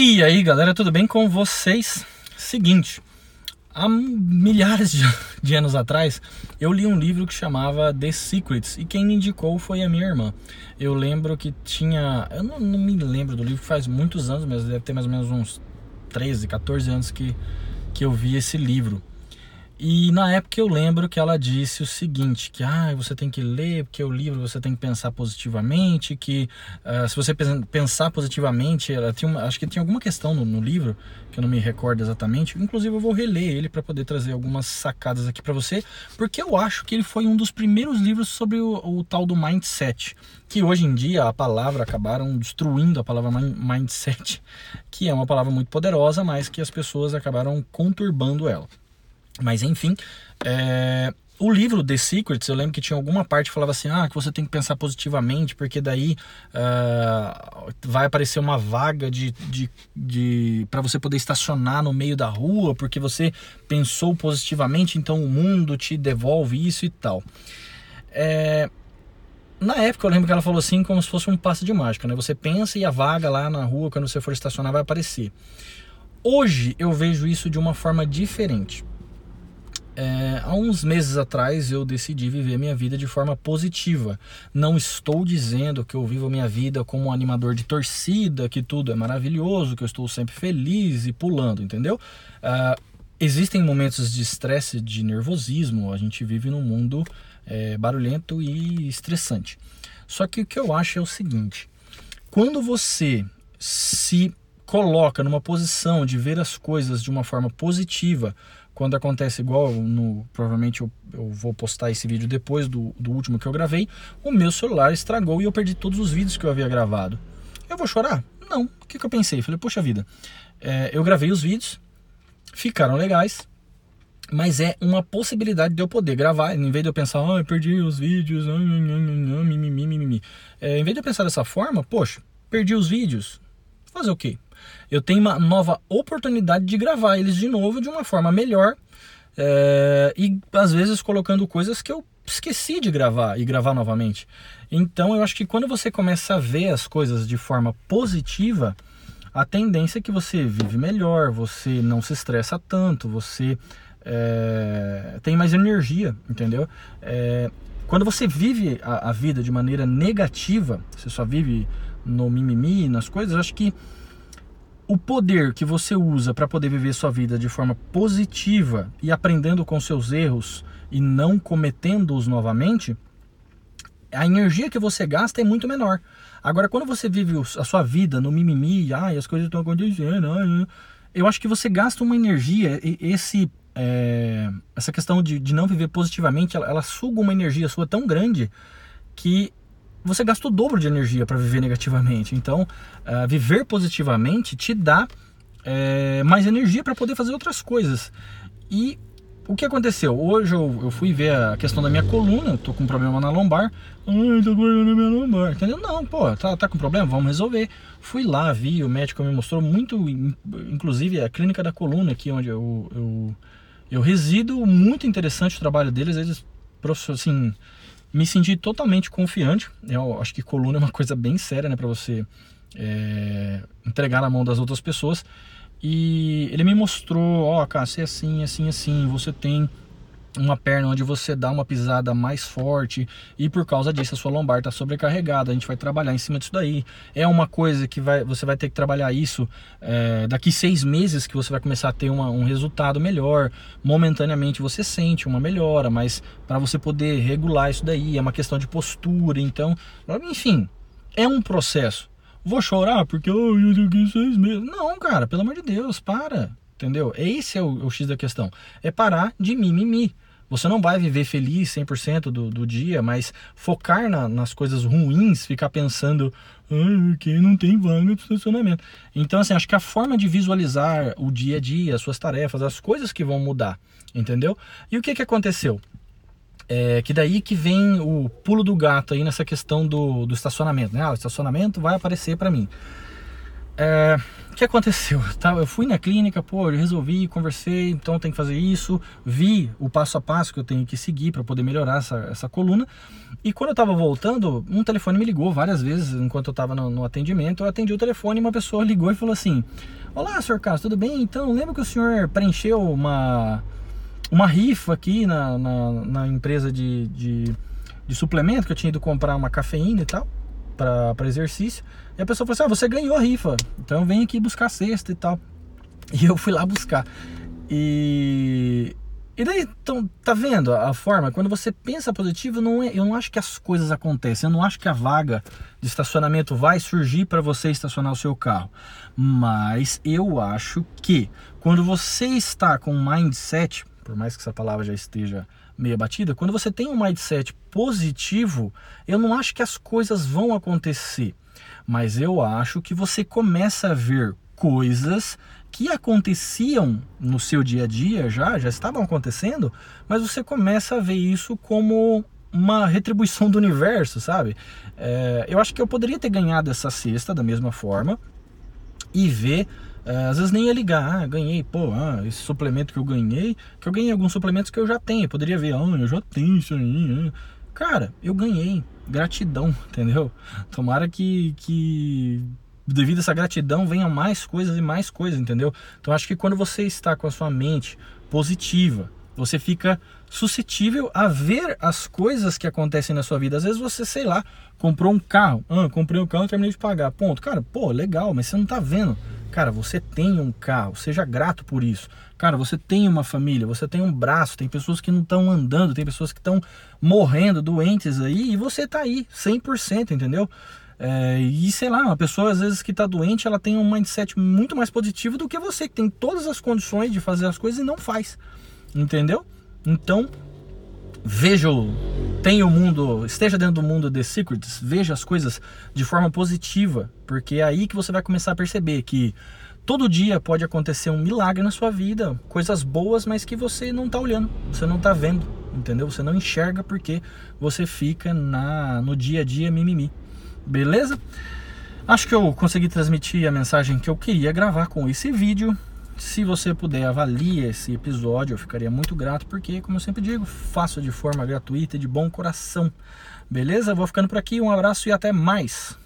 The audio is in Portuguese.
E aí galera, tudo bem com vocês? Seguinte, há milhares de, anos atrás eu li um livro que chamava The Secrets e quem me indicou foi a minha irmã. Eu lembro que tinha. Eu não, não me lembro do livro, faz muitos anos, mas deve ter mais ou menos uns 13, 14 anos que, que eu vi esse livro. E na época eu lembro que ela disse o seguinte, que ah, você tem que ler, porque o livro você tem que pensar positivamente, que uh, se você pensar positivamente, ela uma, acho que tinha alguma questão no, no, livro, que eu não me recordo exatamente, inclusive eu vou reler ele para poder trazer algumas sacadas aqui para você, porque eu acho que ele foi um dos primeiros livros sobre o, o, tal do mindset, que hoje em dia a palavra acabaram destruindo a palavra mindset, que é uma palavra muito poderosa, mas que as pessoas acabaram conturbando ela. Mas enfim, é, o livro The Secrets, eu lembro que tinha alguma parte que falava assim, ah, que você tem que pensar positivamente, porque daí uh, vai aparecer uma vaga de, de, de para você poder estacionar no meio da rua, porque você pensou positivamente, então o mundo te devolve isso e tal. É, na época eu lembro que ela falou assim como se fosse um passo de mágica, né? Você pensa e a vaga lá na rua, quando você for estacionar, vai aparecer. Hoje eu vejo isso de uma forma diferente. É, há uns meses atrás eu decidi viver minha vida de forma positiva. Não estou dizendo que eu vivo minha vida como um animador de torcida, que tudo é maravilhoso, que eu estou sempre feliz e pulando, entendeu? Uh, existem momentos de estresse, de nervosismo. A gente vive num mundo é, barulhento e estressante. Só que o que eu acho é o seguinte: quando você se coloca numa posição de ver as coisas de uma forma positiva, quando acontece igual no provavelmente eu, eu, vou postar esse vídeo depois do, do último que eu gravei o meu celular estragou e eu perdi todos os vídeos que eu havia gravado eu vou chorar não o que, que eu pensei falei poxa vida é, eu gravei os vídeos ficaram legais mas é uma possibilidade de eu poder gravar, em vez de eu pensar, ah, eu perdi os vídeos, ah, mimimi. É, em vez de eu pensar dessa forma, poxa, perdi os vídeos, fazer o quê? Eu tenho uma nova oportunidade de gravar eles de novo de uma forma melhor é, e às vezes colocando coisas que eu esqueci de gravar e gravar novamente. Então eu acho que quando você começa a ver as coisas de forma positiva, a tendência é que você vive melhor, você não se estressa tanto, você é, tem mais energia, entendeu? É, quando você vive a, a, vida de maneira negativa, você só vive no mimimi, nas coisas, eu acho que o poder que você usa para poder viver sua vida de forma positiva e aprendendo com seus erros e não cometendo-os novamente, a energia que você gasta é muito menor. Agora, quando você vive a sua vida no mimimi, ai, as coisas estão acontecendo, eu acho que você gasta uma energia, esse, é, essa questão de, de não viver positivamente, ela, ela suga uma energia sua tão grande que você gasta o dobro de energia para viver negativamente. Então, uh, viver positivamente te dá é, mais energia para poder fazer outras coisas. E o que aconteceu? Hoje eu, eu, fui ver a questão da minha coluna, tô com um problema na lombar. Ai, tô com na minha lombar. Entendeu? Não, pô, tá, tá com problema? Vamos resolver. Fui lá, vi, o médico me mostrou muito, inclusive a clínica da coluna aqui onde eu, eu, eu resido, muito interessante o trabalho deles. Eles, assim, me senti totalmente confiante. Eu acho que coluna é uma coisa bem séria, né, para você é, entregar na mão das outras pessoas. E ele me mostrou, ó, oh, cara, você é assim, assim, assim, você tem uma perna onde você dá uma pisada mais forte e por causa disso a sua lombar está sobrecarregada. A gente vai trabalhar em cima disso daí. É uma coisa que vai, você vai ter que trabalhar isso é, daqui seis meses que você vai começar a ter uma, um resultado melhor. Momentaneamente você sente uma melhora, mas para você poder regular isso daí é uma questão de postura. Então, enfim, é um processo. Vou chorar porque oh, eu tenho seis meses. Não, cara, pelo amor de Deus, para. Entendeu? Esse é o, o X da questão. É parar de mimimi. Você não vai viver feliz 100% do, do dia, mas focar na, nas coisas ruins, ficar pensando, ah, que não tem vaga de estacionamento. Então, assim, acho que a forma de visualizar o dia a dia, as suas tarefas, as coisas que vão mudar, entendeu? E o que, que aconteceu? É, que daí que vem o pulo do gato aí nessa questão do, do estacionamento, né? Ah, o estacionamento vai aparecer para mim. É, o que aconteceu? Tá, eu fui na clínica, pô, eu resolvi, conversei, então tem que fazer isso, vi o passo a passo que eu tenho que seguir para poder melhorar essa, essa coluna. E quando eu tava voltando, um telefone me ligou várias vezes enquanto eu tava no, no atendimento. Eu atendi o telefone e uma pessoa ligou e falou assim: Olá, senhor Carlos, tudo bem? Então, lembra que o senhor preencheu uma, uma rifa aqui na, na, na empresa de, de, de suplemento que eu tinha ido comprar uma cafeína e tal? Para exercício. E a pessoa falou assim: ah, você ganhou a rifa, então vem aqui buscar cesta e tal. E eu fui lá buscar. E. E daí, então, tá vendo a forma? Quando você pensa positivo, não é, eu não acho que as coisas acontecem. Eu não acho que a vaga de estacionamento vai surgir para você estacionar o seu carro. Mas eu acho que quando você está com um mindset, por mais que essa palavra já esteja meia batida, quando você tem um mindset positivo, eu não acho que as coisas vão acontecer, mas eu acho que você começa a ver coisas que aconteciam no seu dia a dia já, já estavam acontecendo, mas você começa a ver isso como uma retribuição do universo, sabe? É, eu acho que eu poderia ter ganhado essa cesta da mesma forma e ver às vezes nem ia ligar, ah, ganhei, pô, ah, esse suplemento que eu ganhei, que eu ganhei alguns suplementos que eu já tenho, eu poderia ver, ah, eu já tenho isso aí. Ah. Cara, eu ganhei, gratidão, entendeu? Tomara que, que devido a essa gratidão venham mais coisas e mais coisas, entendeu? Então acho que quando você está com a sua mente positiva, você fica suscetível a ver as coisas que acontecem na sua vida. Às vezes você, sei lá, comprou um carro, ah, comprei um carro e terminei de pagar, ponto. Cara, pô, legal, mas você não tá vendo Cara, você tem um carro, seja grato por isso. Cara, você tem uma família, você tem um braço, tem pessoas que não estão andando, tem pessoas que estão morrendo, doentes aí, e você tá aí, 100%, entendeu? É, e sei lá, uma pessoa às vezes que está doente, ela tem um mindset muito mais positivo do que você, que tem todas as condições de fazer as coisas e não faz, entendeu? Então, veja tenha o mundo, esteja dentro do mundo de secrets, veja as coisas de forma positiva, porque é aí que você vai começar a perceber que todo dia pode acontecer um milagre na sua vida, coisas boas, mas que você não está olhando, você não está vendo, entendeu? Você não enxerga porque você fica na no dia a dia mimimi. Beleza? Acho que eu consegui transmitir a mensagem que eu queria gravar com esse vídeo. Se você puder avalie esse episódio, eu ficaria muito grato, porque, como eu sempre digo, faço de forma gratuita e de bom coração. Beleza? Vou ficando por aqui, um abraço e até mais!